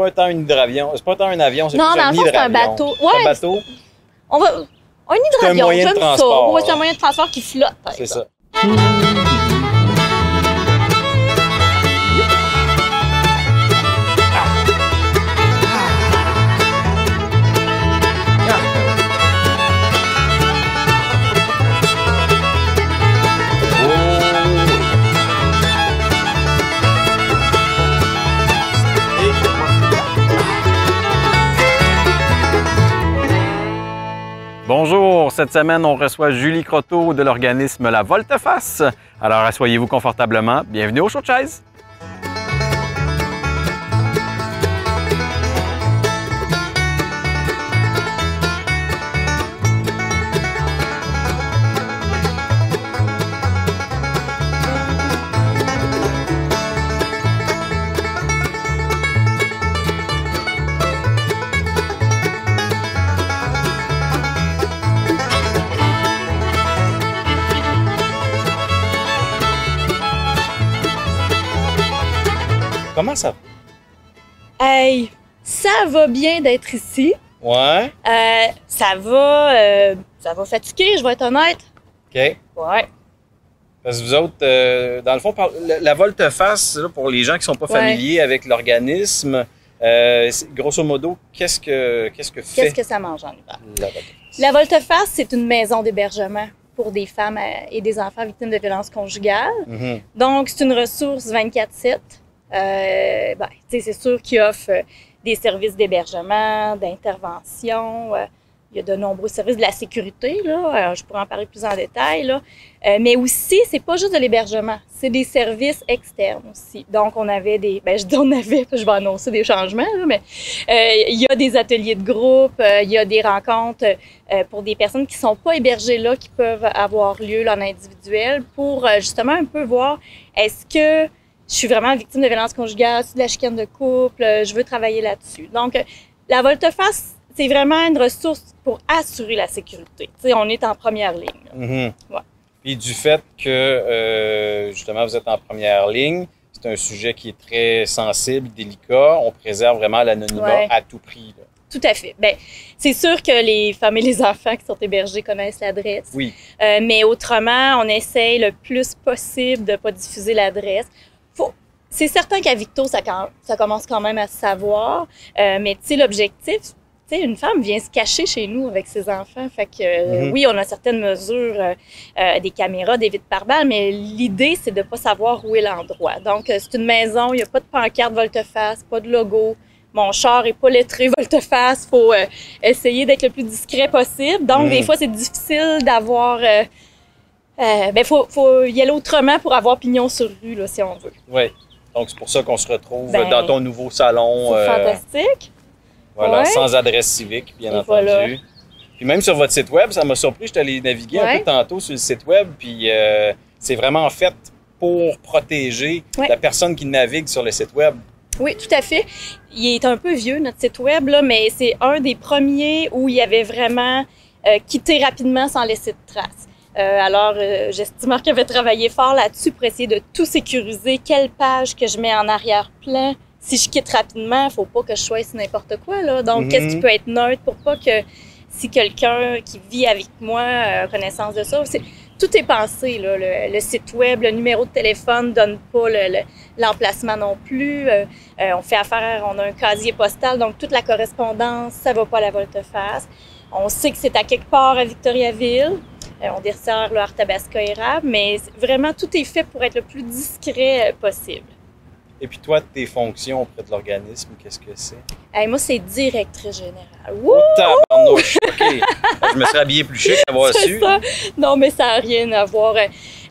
pas tant un hydravion. C'est pas tant un avion, c'est Non, dans un le fond, c'est un bateau. Ouais. un bateau, On va. Un hydravion, j'aime ça. Ouais, c'est un moyen de transport qui flotte. c'est ça. Bonjour, cette semaine on reçoit Julie Croteau de l'organisme La Volteface. Alors asseyez-vous confortablement, bienvenue au show chaise. Comment ça? Hey, ça va bien d'être ici. Ouais. Euh, ça va. euh, ça va fatiguer, je vais être honnête. OK. Ouais. Parce que vous autres, euh, dans le fond, la, volte-face, pour les gens qui sont pas Ouais. familiers avec l'organisme, euh, grosso modo, qu'est-ce que, qu'est-ce que fait Qu'est-ce que ça mange en hiver? la volte-face? La Volteface, c'est une maison d'hébergement pour des femmes et des enfants victimes de violences conjugales. Mhm. Donc, c'est une ressource 24-7. Euh, ben, c'est sûr qu'il offre euh, des services d'hébergement, d'intervention. euh, il y a de nombreux services de la sécurité, là. je pourrais en parler plus en détail, là. Euh, mais aussi, c'est pas juste de l'hébergement, c'est des services externes aussi. Donc, on avait des, ben, je dis on avait, je vais annoncer des changements, là, mais il y a des ateliers de groupe, il y a des rencontres pour des personnes qui sont pas hébergées là, qui peuvent avoir lieu là, en individuel pour justement un peu voir est-ce que je suis vraiment victime de violence conjugale, de la chicane de couple, euh, je veux travailler là-dessus. Donc, euh, la volte-face, c'est vraiment une ressource pour assurer la sécurité. On est en première ligne. Mhm. Ouais. Puis du fait que, euh, justement, vous êtes en première ligne, c'est un sujet qui est très sensible, délicat, on préserve vraiment l'anonymat Ouais. à tout prix. là. Tout à fait. Ben, c'est sûr que les femmes et les enfants qui sont hébergés connaissent l'adresse. Oui. Euh, mais autrement, on essaye le plus possible de pas diffuser l'adresse. C'est certain qu'à Victo, ça, commence quand même à se savoir. Euh, mais tu sais, l'objectif, tu sais, une femme vient se cacher chez nous avec ses enfants. Fait que euh, Mhm. oui, on a certaines mesures, euh, des caméras, des vitres par balles, mais l'idée, c'est de pas savoir où est l'endroit. Donc, c'est une maison, il n'y a pas de pancarte volte-face, pas de logo. Mon char est pas lettré volte-face. Faut essayer d'être le plus discret possible. Donc, Mhm. des fois, c'est difficile d'avoir. Ben, faut, faut y aller autrement pour avoir pignon sur rue, là, si on veut. Oui. Donc, c'est pour ça qu'on se retrouve Ben, dans ton nouveau salon. C'est euh, fantastique. Voilà, Ouais. sans adresse civique, bien Et entendu. voilà. Puis même sur votre site web, ça m'a surpris, je suis allé naviguer un peu tantôt sur le site web, puis euh, c'est vraiment fait pour protéger Ouais. la personne qui navigue sur le site web. Oui, tout à fait. Il est un peu vieux, notre site web, là, mais c'est un des premiers où il y avait vraiment euh, quitté rapidement sans laisser de traces. Euh, alors, euh, j'estime qu'il avait travaillé fort là-dessus pour essayer de tout sécuriser. Quelle page que je mets en arrière-plan? Si je quitte rapidement, il faut pas que je choisisse n'importe quoi. Là. Donc, Mhm. qu'est-ce qui peut être neutre pour pas que si quelqu'un qui vit avec moi a connaissance de ça, tout est pensé. Là. Le, le site web, le numéro de téléphone donne pas le- le- l'emplacement non plus. Euh, euh, on fait affaire, on a un casier postal, donc toute la correspondance, ça va pas à la volte-face. On sait que c'est à quelque part à Victoriaville. Euh, on dessert le Arthabasca érable, mais vraiment tout est fait pour être le plus discret euh, possible. Et puis toi, tes fonctions auprès de l'organisme, qu'est-ce que c'est? Hey, moi, c'est directrice générale. Wouh! Tabarnouche! OK. Je me serais habillé plus chic d'avoir su. ça. Non, mais ça n'a rien à voir. Euh,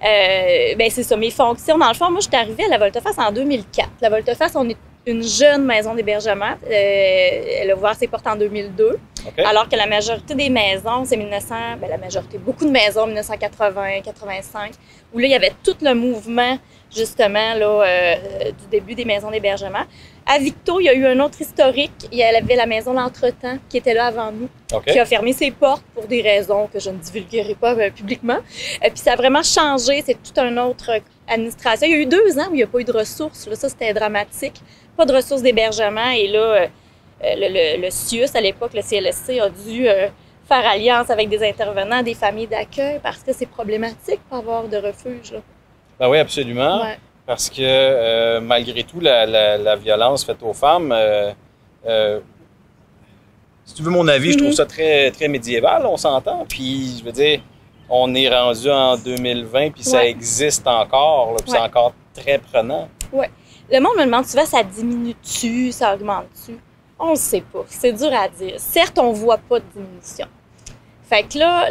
euh, ben, c'est ça, mes fonctions. Dans le fond, moi, je suis arrivée à la Volteface en 2004. La Volteface, on est une jeune maison d'hébergement. Euh, elle a ouvert ses portes en 2002. Alors que la majorité des maisons, c'est 1900, ben la majorité, beaucoup de maisons, 1980, 85, où là, il y avait tout le mouvement, justement, là, euh, du début des maisons d'hébergement. À Victo, il y a eu un autre historique. Il y avait la maison L'Entretemps qui était là avant nous, qui a fermé ses portes pour des raisons que je ne divulguerai pas euh, publiquement. Euh, puis ça a vraiment changé. C'est tout un autre administration. Il y a eu deux ans où il n'y a pas eu de ressources. Là, ça, c'était dramatique. Pas de ressources d'hébergement. Et là, le, le, le, CIUS, à l'époque, le CLSC, a dû euh, faire alliance avec des intervenants, des familles d'accueil, parce que c'est problématique pour avoir de refuge. Là. Ben oui, absolument. Ouais. Parce que euh, malgré tout, la, la, la, violence faite aux femmes, euh, euh, si tu veux mon avis, mm -hmm. je trouve ça très, très médiéval, on s'entend. Puis, je veux dire, on est rendu en 2020, puis ouais. ça existe encore, là, puis ouais. c'est encore très prenant. Oui. Le monde me demande souvent, ça diminue-tu, ça augmente-tu? On ne sait pas. C'est dur à dire. Certes, on ne voit pas de diminution. Fait que là,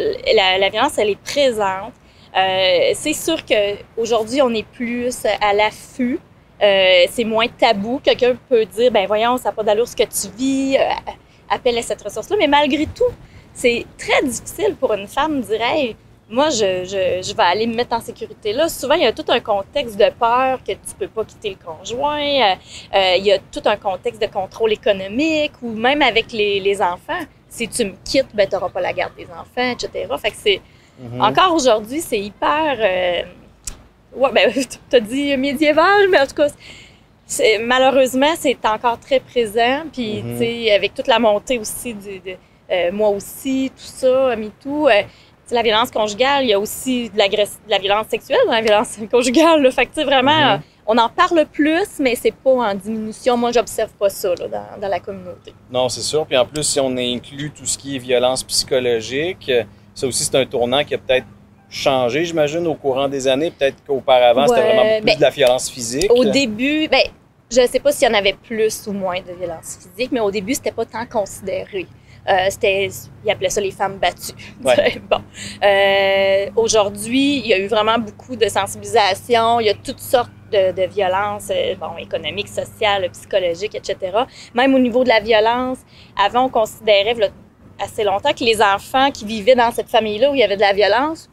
la, violence, elle est présente. Euh, c'est sûr qu'aujourd'hui, on est plus à l'affût. Euh, c'est moins tabou. Quelqu'un peut dire, ben voyons, ça n'a pas d'allure ce que tu vis, euh, appelle à cette ressource-là. Mais malgré tout, c'est très difficile pour une femme hey, moi, je, je, je, vais aller me mettre en sécurité là. Souvent, il y a tout un contexte de peur que tu peux pas quitter le conjoint. Euh, euh, il y a tout un contexte de contrôle économique ou même avec les, les enfants. Si tu me quittes, ben, tu n'auras pas la garde des enfants, etc. Fait que c'est... Mm -hmm. Encore aujourd'hui, c'est hyper... Euh, ouais, ben, tu as dit médiéval, mais en tout cas, malheureusement, c'est encore très présent. Puis, mm -hmm. tu sais, avec toute la montée aussi du... De, moi aussi, tout ça, MeToo... La violence conjugale, il y a aussi de, de la violence sexuelle dans la violence conjugale. Là. Fait que, vraiment, mm -hmm. on en parle plus, mais c'est pas en diminution. Moi, j'observe pas ça là, dans, dans, la communauté. Non, c'est sûr. Puis en plus, si on inclut tout ce qui est violence psychologique, ça aussi, c'est un tournant qui a peut-être changé, j'imagine, au courant des années. Peut-être qu'auparavant, ouais, c'était vraiment plus ben, de la violence physique. Au début, ben, je sais pas s'il y en avait plus ou moins de violence physique, mais au début, c'était pas tant considéré. Euh, c'était, ils appelaient ça les femmes battues. Ouais. bon. Euh, aujourd'hui, il y a eu vraiment beaucoup de sensibilisation. Il y a toutes sortes de, de violences, euh, bon, économiques, sociales, psychologiques, etc. Même au niveau de la violence, avant, on considérait assez longtemps que les enfants qui vivaient dans cette famille-là où il y avait de la violence,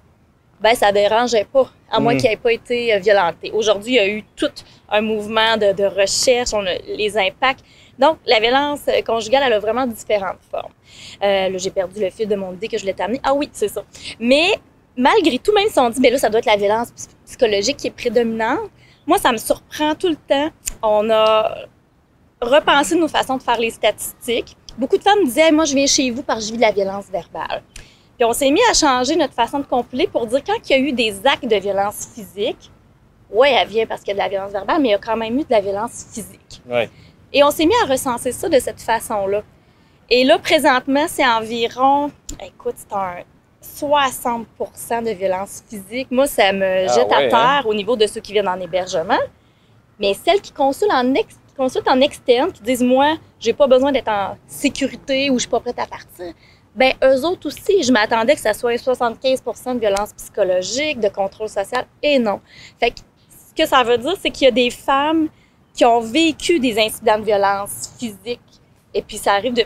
ben ça dérangeait pas, à moins mmh. qu'ils n'aient pas été violentés. Aujourd'hui, il y a eu tout un mouvement de, de recherche, on a les impacts. Donc, la violence conjugale, elle a vraiment différentes formes. Euh, là, j'ai perdu le fil de mon idée que je voulais t'amener. Ah oui, c'est ça. Mais malgré tout, même si on dit, mais là, ça doit être la violence psychologique qui est prédominante, moi, ça me surprend tout le temps. On a repensé nos façons de faire les statistiques. Beaucoup de femmes disaient, moi, je viens chez vous parce que je vis de la violence verbale. Puis on s'est mis à changer notre façon de compiler pour dire quand il y a eu des actes de violence physique, ouais, elle vient parce qu'il y a de la violence verbale, mais il y a quand même eu de la violence physique. Ouais. Et on s'est mis à recenser ça de cette façon-là. Et là, présentement, c'est environ, écoute, c'est un 60% de violence physique. Moi, ça me jette ah ouais, à terre hein? au niveau de ceux qui viennent en hébergement. Mais celles qui consultent en, ex, consultent en externe, qui disent, moi, j'ai pas besoin d'être en sécurité ou je suis pas prête à partir, ben eux autres aussi, je m'attendais que ça soit 75% de violence psychologique, de contrôle social, et non. Fait que ce que ça veut dire, c'est qu'il y a des femmes qui ont vécu des incidents de violence physique, et puis ça arrive de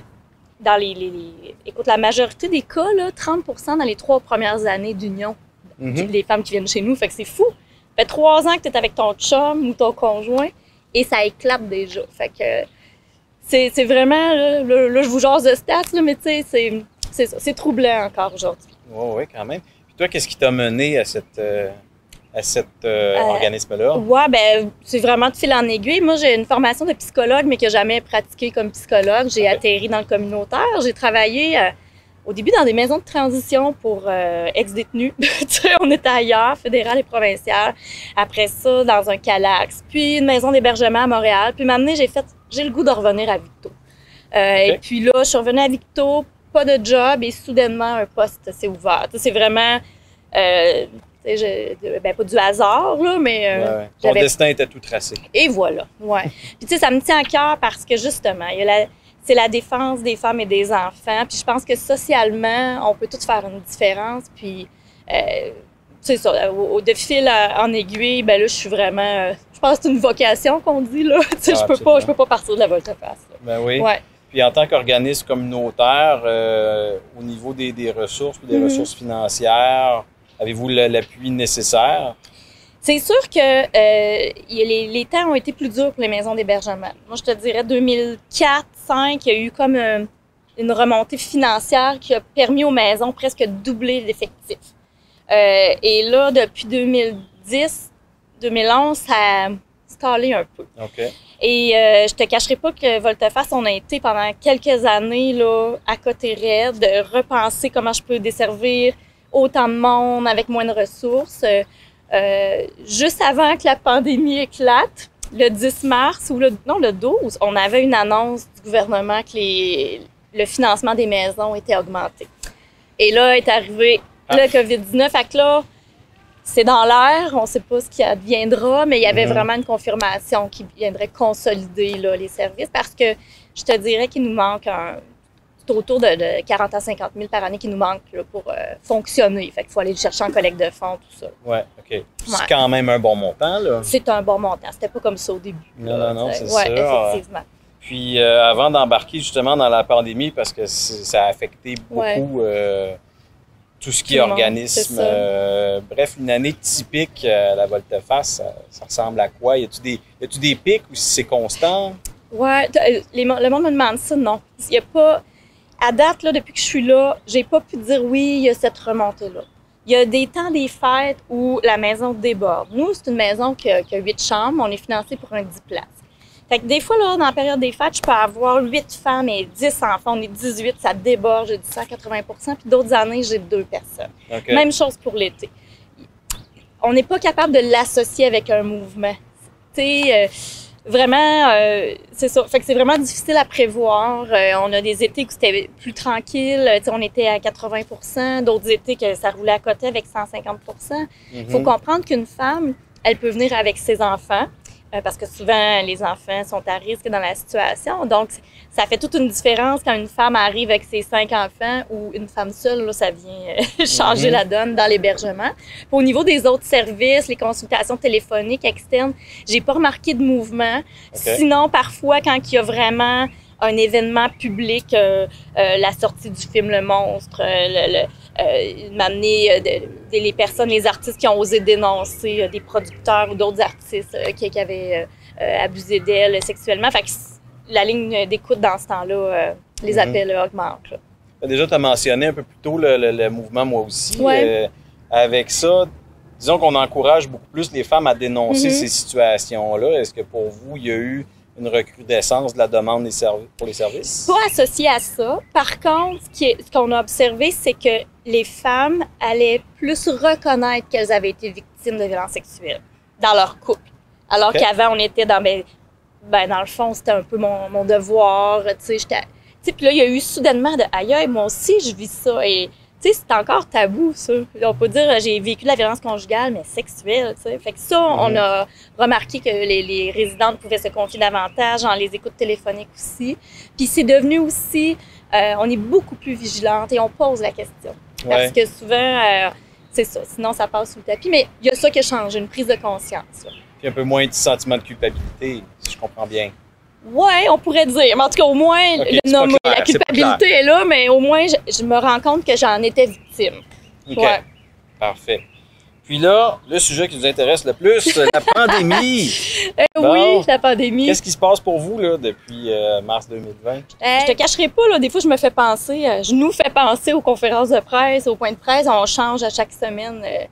dans les, les, les, écoute, la majorité des cas, là, 30% dans les trois premières années d'union, mm -hmm. les femmes qui viennent chez nous. Fait que c'est fou. Ça fait trois ans que tu es avec ton chum ou ton conjoint et ça éclate déjà. Fait que c'est vraiment, là, là, là, je vous jase de stats, là, mais tu sais, c'est troublant encore aujourd'hui. Oui, oui, quand même. Puis toi, qu'est-ce qui t'a mené à cette. Euh à cet euh, euh, organisme-là? Oui, ben c'est vraiment de fil en aiguille. Moi, j'ai une formation de psychologue, mais que j'ai jamais pratiqué comme psychologue. J'ai okay. atterri dans le communautaire. J'ai travaillé euh, au début dans des maisons de transition pour ex-détenus. on était ailleurs, fédéral et provincial. Après ça, dans un calax. Puis une maison d'hébergement à Montréal. Puis maintenant, j'ai fait, j'ai le goût de revenir à Victo. Okay. Et puis là, je suis revenue à Victo, pas de job et soudainement, un poste s'est ouvert. C'est vraiment... Euh, je, ben, pas du hasard, là, mais. Euh, ouais, ouais. Ton destin était tout tracé. Et voilà, ouais. Puis, tu sais, ça me tient à cœur parce que, justement, il y a la, c'est la défense des femmes et des enfants. Puis, je pense que socialement, on peut tous faire une différence. Puis, euh, c'est ça, au, de fil à, en aiguille, ben là, je suis vraiment. Euh, je pense que c'est une vocation qu'on dit, là. Tu sais, ah, je, peux pas, je peux pas partir de la volte-face. Ben oui. Ouais. Puis en tant qu'organisme communautaire, euh, au niveau des, des ressources, des mm -hmm. ressources financières, Avez-vous l'appui nécessaire? C'est sûr que euh, les, les, temps ont été plus durs pour les maisons d'hébergement. Moi, je te dirais 2004, 2005, il y a eu comme un, une remontée financière qui a permis aux maisons presque de doubler l'effectif. Euh, et là, depuis 2010, 2011, ça a stallé un peu. OK. Et euh, je te cacherai pas que Volteface, on a été pendant quelques années là, à côté raide, de repenser comment je peux desservir autant de monde avec moins de ressources. Euh, juste avant que la pandémie éclate, le 10 mars ou le non le 12, on avait une annonce du gouvernement que les, le financement des maisons était augmenté. Et là est arrivé Ah. le Covid-19. Fait que là, c'est dans l'air, on ne sait pas ce qui adviendra, mais il y avait Mhm. vraiment une confirmation qui viendrait consolider là, les services parce que je te dirais qu'il nous manque un, c'est autour de, de 40 à 50 000 par année qui nous manque là, pour euh, fonctionner. Fait qu'il faut aller le chercher en collecte de fonds, tout ça. Ouais, OK. C'est quand même un bon montant, là. C'est un bon montant. C'était pas comme ça au début. Non, là, non, non, c'est ouais, ça. effectivement. Puis euh, avant d'embarquer justement dans la pandémie, parce que ça a affecté beaucoup euh, tout ce qui est organisme. euh, bref, une année typique euh, à la volte-face, ça, ça ressemble à quoi? Y a-tu des, y des pics ou si c'est constant? Ouais, euh, les, le monde me demande ça, non. Il y a pas. À date, là, depuis que je suis là, j'ai pas pu dire oui, il y a cette remontée-là. Il y a des temps des fêtes où la maison déborde. Nous, c'est une maison qui a, qui a 8 chambres. On est financé pour un 10 places. Fait que des fois, là, dans la période des fêtes, je peux avoir 8 femmes et 10 enfants. On est 18, ça déborde, j'ai dit ça à 80 Puis d'autres années, j'ai deux personnes. Même chose pour l'été. On n'est pas capable de l'associer avec un mouvement. Tu euh, vraiment, euh, c'est ça. Fait que c'est vraiment difficile à prévoir. Euh, on a des étés où c'était plus tranquille. Tu sais, on était à 80% d'autres étés que ça roulait à côté avec 150 Il faut Mhm. comprendre qu'une femme, elle peut venir avec ses enfants. Euh, parce que souvent, les enfants sont à risque dans la situation. Donc, ça fait toute une différence quand une femme arrive avec ses cinq enfants ou une femme seule, là, ça vient euh, changer Mhm. la donne dans l'hébergement. Au niveau des autres services, les consultations téléphoniques externes, j'ai pas remarqué de mouvement. Sinon, parfois, quand il y a vraiment un événement public, euh, euh, la sortie du film Le Monstre, euh, le, le- m'amener de- les personnes, les artistes qui ont osé dénoncer des producteurs ou d'autres artistes qui, qui avaient abusé d'elles sexuellement. Fait que la ligne d'écoute dans ce temps-là, les Mhm. appels augmentent. là. Déjà, tu as mentionné un peu plus tôt le, mouvement Moi aussi. Ouais. Avec ça, disons qu'on encourage beaucoup plus les femmes à dénoncer Mhm. ces situations-là. Est-ce que pour vous, il y a eu une recrudescence de la demande des pour les services? Pas associé à ça. Par contre, ce qu'on a observé, c'est que les femmes allaient plus reconnaître qu'elles avaient été victimes de violences sexuelles dans leur couple. Alors qu'avant, on était dans, ben, ben, dans le fond, c'était un peu mon, mon devoir, tu sais, j'étais... Tu sais, puis là, il y a eu soudainement de aïe, aïe, moi aussi, je vis ça. Et, tu sais, c'est encore tabou, ça. On peut dire, j'ai vécu de la violence conjugale, mais sexuelle, tu sais. Fait que ça, on a remarqué que les, les résidentes pouvaient se confier davantage dans les écoutes téléphoniques aussi. Puis c'est devenu aussi, euh, on est beaucoup plus vigilante et on pose la question. Parce que souvent, euh, c'est ça, sinon ça passe sous le tapis. Mais il y a ça qui a changé, une prise de conscience. là. Puis un peu moins de sentiment de culpabilité, si je comprends bien. Ouais, on pourrait dire. Mais en tout cas, au moins, le nommer, clair, la culpabilité est là, mais au moins, je, je me rends compte que j'en étais victime. OK. Ouais. Parfait. Puis là, le sujet qui nous intéresse le plus, la pandémie. Euh, Bon. Oui, la pandémie. Qu'est-ce qui se passe pour vous là, depuis euh, mars 2020? Je te cacherai pas, là, des fois, je me fais penser, euh, je nous fais penser aux conférences de presse, aux points de presse. On change à chaque semaine euh,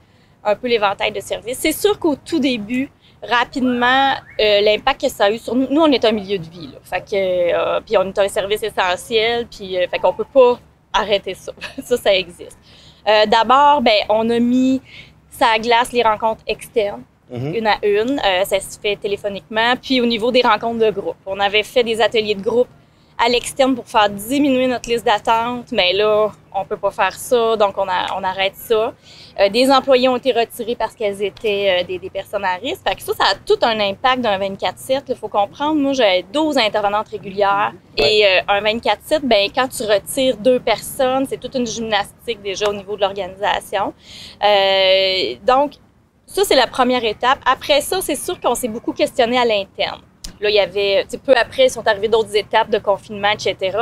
un peu l'éventail de services. C'est sûr qu'au tout début, rapidement, euh, l'impact que ça a eu sur nous, nous, on est un milieu de vie, là. Fait que, euh, puis on est un service essentiel, puis euh, fait qu'on peut pas arrêter ça. ça, ça existe. D'abord, ben, on a mis ça à glace les rencontres externes Mhm. une à une. Ça se fait téléphoniquement. Puis au niveau des rencontres de groupe, on avait fait des ateliers de groupe à l'externe pour faire diminuer notre liste d'attente, mais là, on peut pas faire ça, donc on, a- on arrête ça. Euh, des employés ont été retirés parce qu'elles étaient euh, des, des personnes à risque. Fait que ça, ça a tout un impact d'un 24-7. Il faut comprendre, moi, j'ai 12 intervenantes régulières. Et euh, un 24-7, ben, quand tu retires deux personnes, c'est toute une gymnastique déjà au niveau de l'organisation. Euh, donc, ça, c'est la première étape. Après ça, c'est sûr qu'on s'est beaucoup questionné à l'interne. Là, il y avait, peu après, ils sont arrivées d'autres étapes de confinement, etc.,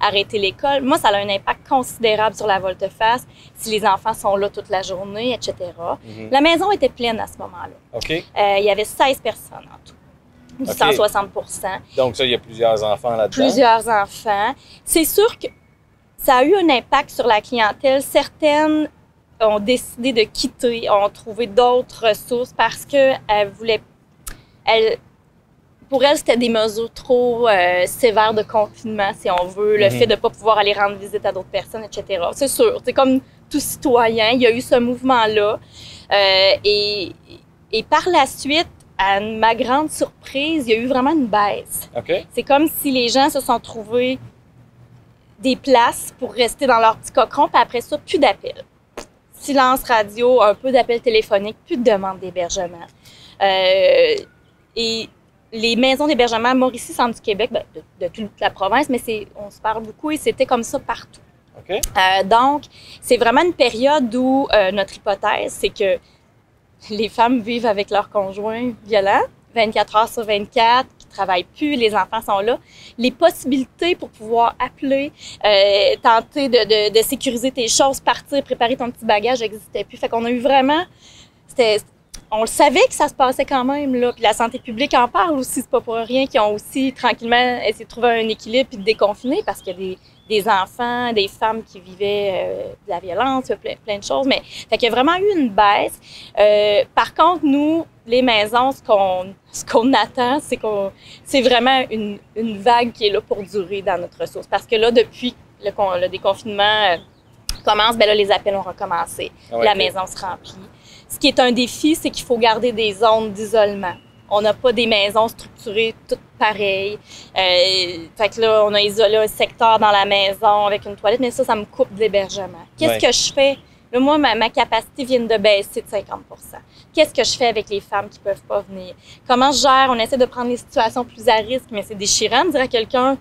arrêter l'école. Moi, ça a un impact considérable sur la volte-face, si les enfants sont là toute la journée, etc. Mhm. La maison était pleine à ce moment-là. OK. Euh, il y avait 16 personnes en tout, du OK. 160 Donc ça, il y a plusieurs enfants là-dedans? plusieurs enfants. C'est sûr que ça a eu un impact sur la clientèle. Certaines ont décidé de quitter, ont trouvé d'autres ressources parce que elles voulaient, elles, pour elles, c'était des mesures trop euh, sévères de confinement, si on veut, le Mhm. fait de ne pas pouvoir aller rendre visite à d'autres personnes, etc. C'est sûr, c'est comme tout citoyen, il y a eu ce mouvement-là. Euh, et, et par la suite, à ma grande surprise, il y a eu vraiment une baisse. OK? C'est comme si les gens se sont trouvés des places pour rester dans leur petit cocon, puis après ça, plus d'appels. Silence radio, un peu d'appels téléphoniques, plus de demandes d'hébergement. Euh, et les maisons d'hébergement à Mauricie, centre du Québec, ben, de, de toute la province, mais on se parle beaucoup et c'était comme ça partout. Euh, donc, c'est vraiment une période où euh, notre hypothèse, c'est que les femmes vivent avec leurs conjoints violents, 24 heures sur 24, qui travaillent plus, les enfants sont là. Les possibilités pour pouvoir appeler, euh, tenter de, de, de sécuriser tes choses, partir, préparer ton petit bagage n'existaient plus. Fait qu'on a eu vraiment... C'était, on le savait que ça se passait quand même, là. Puis la santé publique en parle aussi, c'est pas pour rien qu'ils ont aussi tranquillement essayé de trouver un équilibre puis de déconfiner parce qu'il y a des, des enfants, des femmes qui vivaient euh, de la violence, plein, plein de choses. Mais fait qu'il y a vraiment eu une baisse. Euh, par contre, nous, les maisons, ce qu'on ce qu'on attend, c'est qu'on c'est vraiment une, une vague qui est là pour durer dans notre ressource. Parce que là, depuis le, le déconfinement euh, commence, ben là, les appels ont recommencé. Ah ouais, la maison se remplit. Ce qui est un défi, c'est qu'il faut garder des zones d'isolement. On n'a pas des maisons structurées toutes pareilles. Euh, fait que là, on a isolé un secteur dans la maison avec une toilette, mais ça, ça me coupe de l'hébergement. Qu'est-ce Ouais. que je fais? Là, moi, ma, ma capacité vient de baisser de 50% Qu'est-ce que je fais avec les femmes qui peuvent pas venir? Comment je gère? On essaie de prendre les situations plus à risque, mais c'est déchirant de dire à quelqu'un,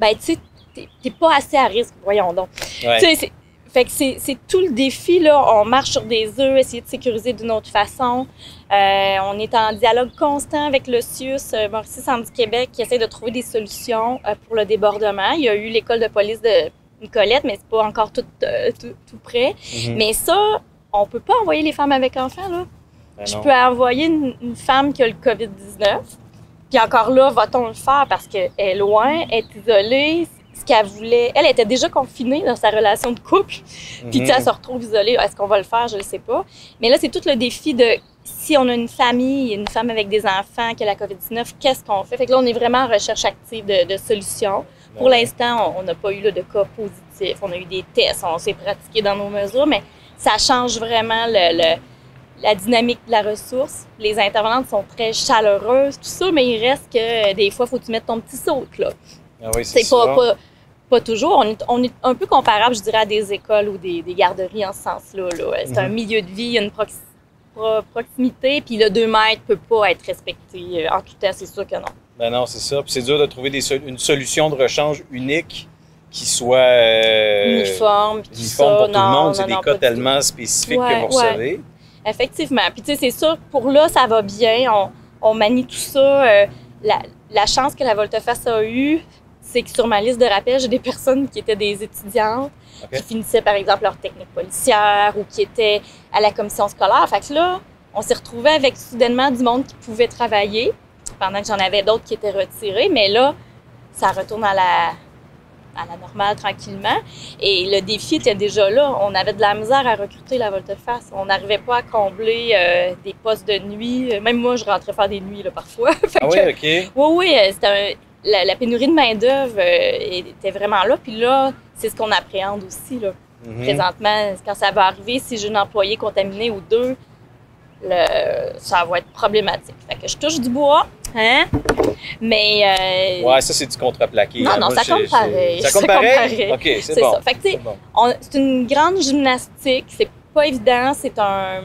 ben, tu sais, t'es- pas assez à risque. Voyons donc. Ouais. Fait que c'est tout le défi, là. On marche sur des œufs, essayer de sécuriser d'une autre façon. Euh, on est en dialogue constant avec le CIUS, euh, Mauricie du Québec, qui essaie de trouver des solutions euh, pour le débordement. Il y a eu l'école de police de Nicolette, mais c'est pas encore tout, euh, tout, tout prêt. Mhm. Mais ça, on peut pas envoyer les femmes avec enfants, là. Ben Je non. peux envoyer une, une femme qui a le COVID-19. Puis encore là, va-t-on le faire parce qu'elle est loin, elle est isolée. Ce qu'elle voulait, elle était déjà confinée dans sa relation de couple. Puis tu sais, Mhm. elle se retrouve isolée. Est-ce qu'on va le faire? Je ne sais pas. Mais là, c'est tout le défi de si on a une famille, une femme avec des enfants qui a la COVID-19, qu'est-ce qu'on fait? Fait que là, on est vraiment en recherche active de, de solutions. Pour l'instant, on- n'a pas eu là, de cas positifs. On a eu des tests, on s'est pratiqué dans nos mesures, mais ça change vraiment le, le- la dynamique de la ressource. Les intervenantes sont très chaleureuses, tout ça, mais il reste que euh, des fois, il faut que tu mettes ton petit saut. Là. Ah oui, c'est pas, pas toujours. On est, on est un peu comparable, je dirais, à des écoles ou des, des garderies en ce sens-là. là. C'est un Mhm. milieu de vie, il y a une prox- pro- proximité, puis le 2 mètres peut pas être respecté euh, en tout temps, c'est sûr que non. Ben non, c'est ça. Puis c'est dur de trouver des une solution de rechange unique qui soit euh, Uniforme, uniforme ça. pour tout non, le monde. non, C'est des cas tout. tellement spécifiques Ouais, que vous ouais. recevez. Effectivement. Puis, tu sais, c'est sûr, pour là, ça va bien. On, on manie tout ça. Euh, la, la chance que la Volteface a eue, c'est que sur ma liste de rappel, j'ai des personnes qui étaient des étudiantes, qui finissaient, par exemple, leur technique policière ou qui étaient à la commission scolaire. Fait que là, on s'est retrouvés avec soudainement du monde qui pouvait travailler, pendant que j'en avais d'autres qui étaient retirés. Mais là, ça retourne à la, à la normale tranquillement. Et le défi était déjà là. On avait de la misère à recruter la volte-face. On n'arrivait pas à combler euh, des postes de nuit. Même moi, je rentrais faire des nuits là, parfois. Ah que- oui, OK. oui, oui, euh, c'était un- la, la pénurie de main-d'œuvre euh, était vraiment là. Puis là, c'est ce qu'on appréhende aussi. Là. Mhm. Présentement, quand ça va arriver, si j'ai un employé contaminé ou deux, le- ça va être problématique. Fait que je touche du bois, hein? Mais euh, Ouais, ça, c'est du contreplaqué. Non, non, Moi, ça compte pareil. Ça Ça compte compte pareil? OK, c'est bon. ça. Fait que, tu sais, C'est bon. on- c'est une grande gymnastique. C'est pas évident. C'est un.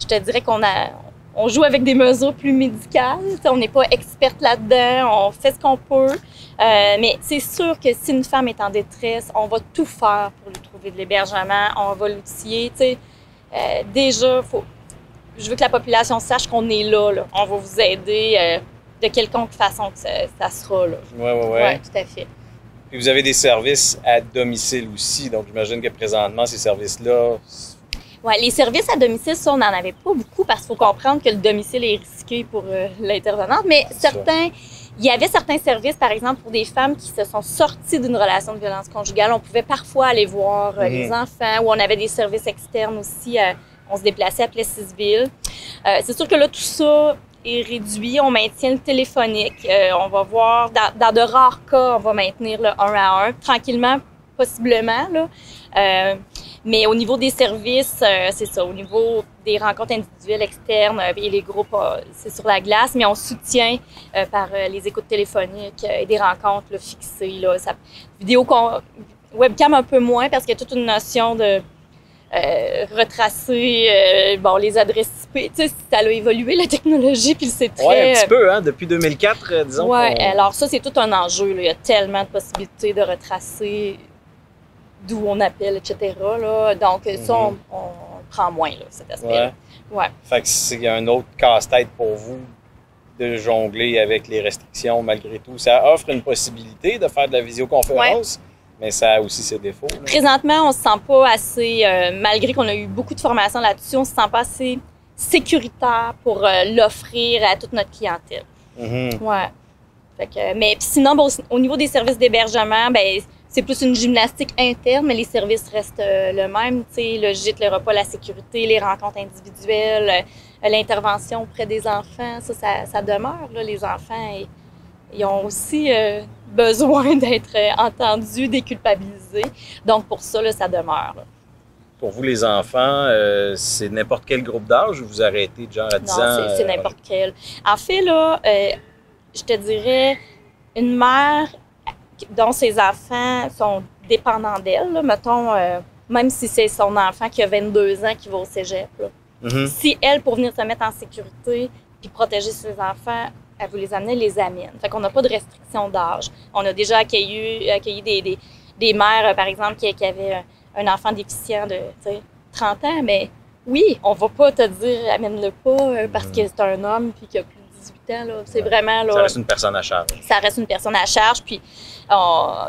Je te dirais qu'on a. On joue avec des mesures plus médicales. On n'est pas experte là-dedans. On fait ce qu'on peut. Euh, mais c'est sûr que si une femme est en détresse, on va tout faire pour lui trouver de l'hébergement. On va l'outiller. Tu sais, Euh, déjà, faut. Je veux que la population sache qu'on est là, là. On va vous aider euh, de quelconque façon que ça, ça sera là. Ouais, ouais, ouais. Ouais, tout à fait. Puis vous avez des services à domicile aussi. Donc, j'imagine que présentement, ces services-là. Les services à domicile, ça, on n'en avait pas beaucoup parce qu'il faut comprendre que le domicile est risqué pour euh, l'intervenante, mais certains il y avait certains services, par exemple, pour des femmes qui se sont sorties d'une relation de violence conjugale. On pouvait parfois aller voir euh, les enfants, ou on avait des services externes aussi. euh, on se déplaçait à Plessisville. Euh, c'est sûr que là, tout ça est réduit. On maintient le téléphonique. On va voir, dans, dans de rares cas, on va maintenir le 1 à 1, tranquillement, possiblement. Là. Mais au niveau des services, euh, c'est ça. Au niveau des rencontres individuelles externes euh, et les groupes, euh, c'est sur la glace, mais on soutient par les écoutes téléphoniques et des rencontres là, fixées. Là, ça, vidéo webcam un peu moins parce qu'il y a toute une notion de retracer bon les adresses IP. Tu sais, ça a évolué la technologie puis c'est très Ouais, un petit peu, hein, depuis 2004, euh, disons. Qu'on- alors ça, c'est tout un enjeu. là. Il y a tellement de possibilités de retracer d'où on appelle, etc. Là. Donc, ça, on, Mhm. on prend moins, là, cet aspect. Ouais. Ouais. Fait que c'est un autre casse-tête pour vous de jongler avec les restrictions malgré tout. Ça offre une possibilité de faire de la visioconférence, mais ça a aussi ses défauts. là. Présentement, on se sent pas assez, euh, malgré qu'on a eu beaucoup de formation là-dessus, on se sent pas assez sécuritaire pour euh, l'offrir à toute notre clientèle. Mhm. Ouais. Fait que, mais sinon, bon, au niveau des services d'hébergement, ben c'est plus une gymnastique interne, mais les services restent euh, le même. Tu sais, le gîte, le repas, la sécurité, les rencontres individuelles, euh, l'intervention auprès des enfants, ça, ça, ça demeure. Là. Les enfants, ils, ils ont aussi euh, besoin d'être entendus, déculpabilisés. Donc, pour ça, là, ça demeure. là. Pour vous, les enfants, c'est n'importe quel groupe d'âge ou vous arrêtez de genre à 10 Non, ans? c'est- c'est n'importe quel. En fait, là, je te dirais, une mère dont ses enfants sont dépendants d'elle, mettons, euh, même si c'est son enfant qui a 22 ans qui va au cégep, là, mhm. si elle, pour venir se mettre en sécurité puis protéger ses enfants, elle veut les amener, elle les amène. Fait qu'on n'a pas de restriction d'âge. On a déjà accueilli, accueilli des, des, des mères, par exemple, qui, qui avaient un, enfant déficient de tu sais, 30 ans, mais oui, on va pas te dire amène-le pas euh, parce Mhm. que c'est un homme puis qu'il a plus de 18 ans. là. C'est Ouais. vraiment là, Ça reste une personne à charge. ça reste une personne à charge. Puis on-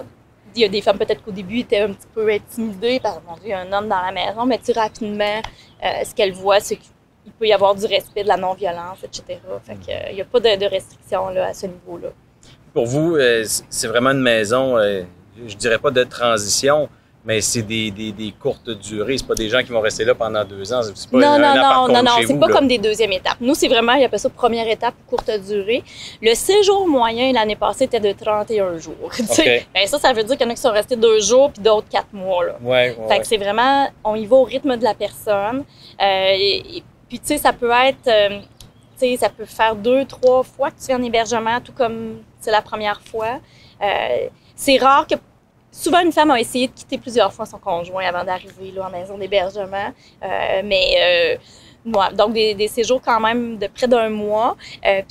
il y a des femmes peut-être qu'au début étaient un petit peu intimidées par mon Dieu, il y a un homme dans la maison, mais tu rapidement, euh, ce qu'elles voient, c'est qu'il peut y avoir du respect, de la non-violence, etc. Fait que, euh, il n'y a pas de, de restrictions là, à ce niveau-là. Pour vous, euh, c'est vraiment une maison, je dirais pas de transition, mais c'est des, des, des courtes durées. C'est pas des gens qui vont rester là pendant deux ans. C'est pas non, un non, non, non, non, chez c'est pas là. comme des deuxièmes étapes. Nous, c'est vraiment, il appelle ça première étape courte durée. Le séjour moyen l'année passée était de 31 jours. tu sais. OK. Ben, ça, ça veut dire qu'il y en a qui sont restés deux jours puis d'autres quatre mois. Là. Ouais, ouais, Fait que c'est vraiment, on y va au rythme de la personne. Euh, et, et puis, tu sais, ça peut être, euh, tu sais, ça peut faire deux, trois fois que tu viens en hébergement, tout comme c'est la première fois. Euh, c'est rare que, souvent, une femme a essayé de quitter plusieurs fois son conjoint avant d'arriver en maison d'hébergement. Euh, mais, euh, donc, des, séjours quand même de près d'un mois. Euh,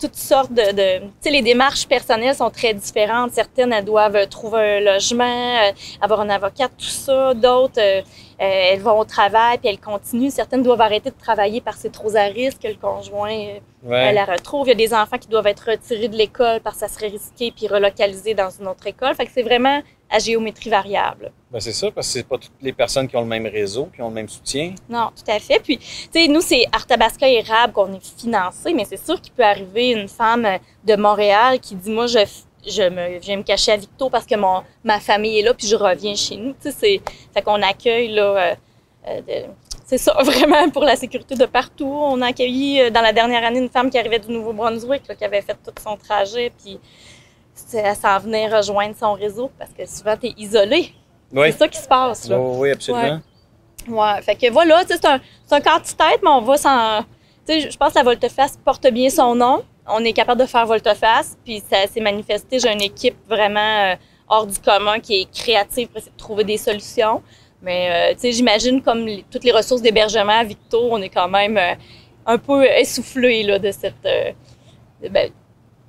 toutes sortes de, de tu sais, les démarches personnelles sont très différentes. Certaines, elles doivent trouver un logement, euh, avoir un avocat, tout ça. D'autres, euh, euh, elles vont au travail puis elles continuent. Certaines doivent arrêter de travailler parce que c'est trop à risque que le conjoint euh, Ouais. la retrouve. Il y a des enfants qui doivent être retirés de l'école parce que ça serait risqué puis relocalisés dans une autre école. Fait que c'est vraiment à géométrie variable. Ben, c'est ça, parce que c'est pas toutes les personnes qui ont le même réseau, qui ont le même soutien. Non, tout à fait. Puis, tu sais, nous, c'est Arthabasca érable qu'on est financé, mais c'est sûr qu'il peut arriver une femme de Montréal qui dit, moi, je, je me, viens me cacher à Victo parce que mon, ma famille est là, puis je reviens chez nous. Tu sais, c'est, fait qu'on accueille, là, euh, euh, de- c'est ça, vraiment pour la sécurité de partout. On a accueilli euh, dans la dernière année une femme qui arrivait du Nouveau-Brunswick, qui avait fait tout son trajet, puis s'en venait rejoindre son réseau parce que souvent, tu es isolé. Oui, C'est ça qui se passe, là. oui, oui, absolument. Ouais, fait que voilà, c'est un, un quantitête, mais on va sans. Je pense que la volte-face porte bien son nom. On est capable de faire volte-face, puis ça s'est manifesté. J'ai une équipe vraiment euh, hors du commun qui est créative pour essayer de trouver des solutions. Mais, euh, tu sais, j'imagine comme les- toutes les ressources d'hébergement à Victo, on est quand même euh, un peu essoufflé là, de cette. de, ben,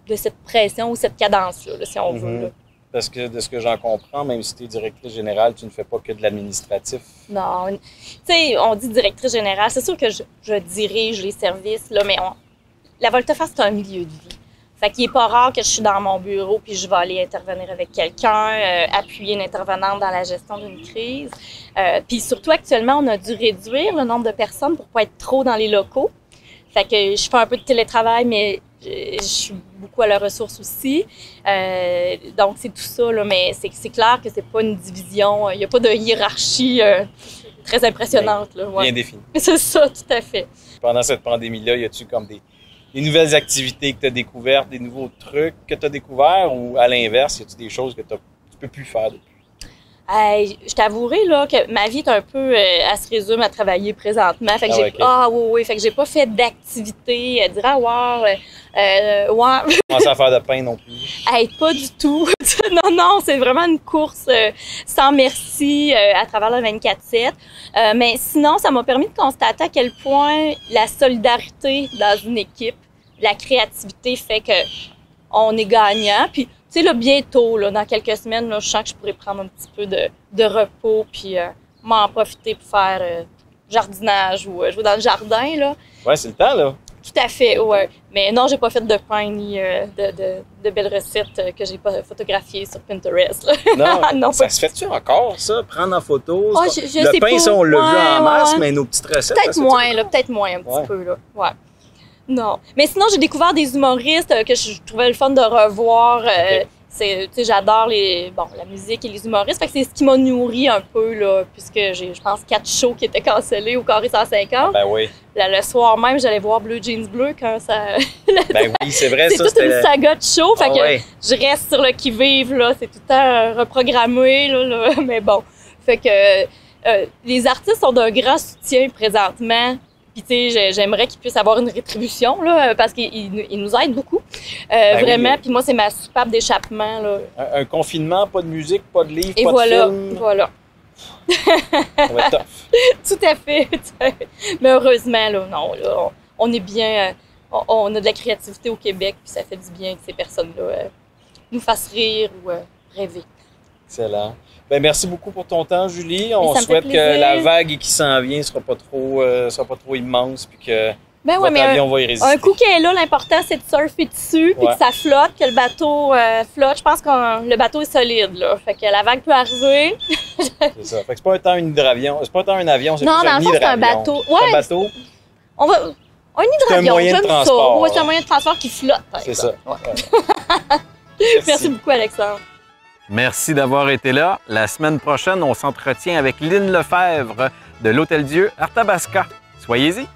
de cette pression ou cette cadence-là, là, si on veut. Mhm. là. Parce que de ce que j'en comprends, même si tu es directrice générale, tu ne fais pas que de l'administratif. Non, tu sais, on dit directrice générale. C'est sûr que je, je dirige les services, là, mais on- la volte-face, c'est un milieu de vie. Fait qu'il est pas rare que je suis dans mon bureau puis je vais aller intervenir avec quelqu'un, euh, appuyer une intervenante dans la gestion d'une crise. Euh, puis surtout, actuellement, on a dû réduire le nombre de personnes pour pas être trop dans les locaux. Fait que je fais un peu de télétravail, mais je je suis beaucoup à la ressource aussi. Euh, donc, c'est tout ça, là, mais c'est clair que c'est pas une division. Il n'y a pas de hiérarchie euh, très impressionnante. Là, ouais. Bien défini. C'est ça, tout à fait. Pendant cette pandémie-là, y a-tu comme des, des nouvelles activités que tu as découvertes, des nouveaux trucs que tu as découverts ou à l'inverse, y a-tu des choses que tu peux plus faire depuis? Je t'avouerai là, que ma vie est un peu, euh, elle se résume à travailler présentement. Fait que Ah j'ai, ah oui, oui, fait que j'ai pas fait d'activité, euh, dire ah ouais, euh, euh, ouais, Commencer à faire de pain non plus. Hey, pas du tout. non, non, c'est vraiment une course euh, sans merci euh, à travers le 24-7. Euh, mais sinon, ça m'a permis de constater à quel point la solidarité dans une équipe, la créativité fait que on est gagnant. Puis, sais, là, bientôt, là, dans quelques semaines, là, je sens que je pourrais prendre un petit peu de, de repos puis euh, m'en profiter pour faire euh, jardinage ou euh, jouer dans le jardin, là. Ouais, c'est le temps, là. Tout à fait, ouais. Mais non, j'ai pas fait de pain ni euh, de, de, de belles recettes que j'ai pas photographiées sur Pinterest. là. Non, Non, ça se fait-tu encore, ça? Prendre en photo? Ah, je- je sais le pain, pas. ça, on l'a vu en masse, ouais. mais nos petites recettes, Peut-être moins, là, peut-être moins un petit Ouais. peu, là. Ouais. Non. Mais sinon, j'ai découvert des humoristes euh, que je trouvais le fun de revoir. euh, c'est, j'adore les, bon, la musique et les humoristes. Fait que c'est ce qui m'a nourri un peu, là, puisque j'ai, je pense, quatre shows qui étaient cancellés au Carré 150. Ben oui. Là, le soir même, j'allais voir Blue Jeans Bleu quand ça... Ben oui, c'est vrai, c'est ça, toute une saga de shows. Fait Ah que ouais. je reste sur le qui-vive, là. C'est tout le temps euh, reprogrammé, là, là. Mais bon. Fait que euh, les artistes sont d'un grand soutien présentement. Puis, tu sais, j'ai- j'aimerais qu'ils puissent avoir une rétribution, là, parce qu'ils ils- ils nous aident beaucoup. Euh, Ben oui. vraiment. Puis moi, c'est ma soupape d'échappement, là. Un, un confinement, pas de musique, pas de livre, Et pas voilà. de film. Voilà. Ça va être tough. Tout à fait. Mais heureusement, là, non, là, on, on est bien. euh, on, on a de la créativité au Québec, puis ça fait du bien que ces personnes-là euh, nous fassent rire ou euh, rêver. Excellent. Ben, merci beaucoup pour ton temps, Julie. On souhaite que la vague qui s'en vient sera pas trop, euh, sera pas trop immense, puis que Ben ouais, votre mais un, va y résister. un coup qu'elle est là, l'important c'est de surfer dessus, puis Ouais. que ça flotte, que le bateau euh, flotte. Je pense que le bateau est solide, là. Fait que la vague peut arriver. C'est ça. Fait que c'est pas un temps un hydravion. C'est pas un temps un avion, c'est Non, plus dans un le fond, c'est un bateau. C'est un bateau, On va. Un hydravion, moyen de j'aime ça. transport, Ouais, c'est un moyen de transport qui flotte. c'est ça. Merci beaucoup, Alexandre. Merci d'avoir été là. La semaine prochaine, on s'entretient avec Lynn Lefebvre de l'Hôtel Dieu Arthabasca. Soyez-y.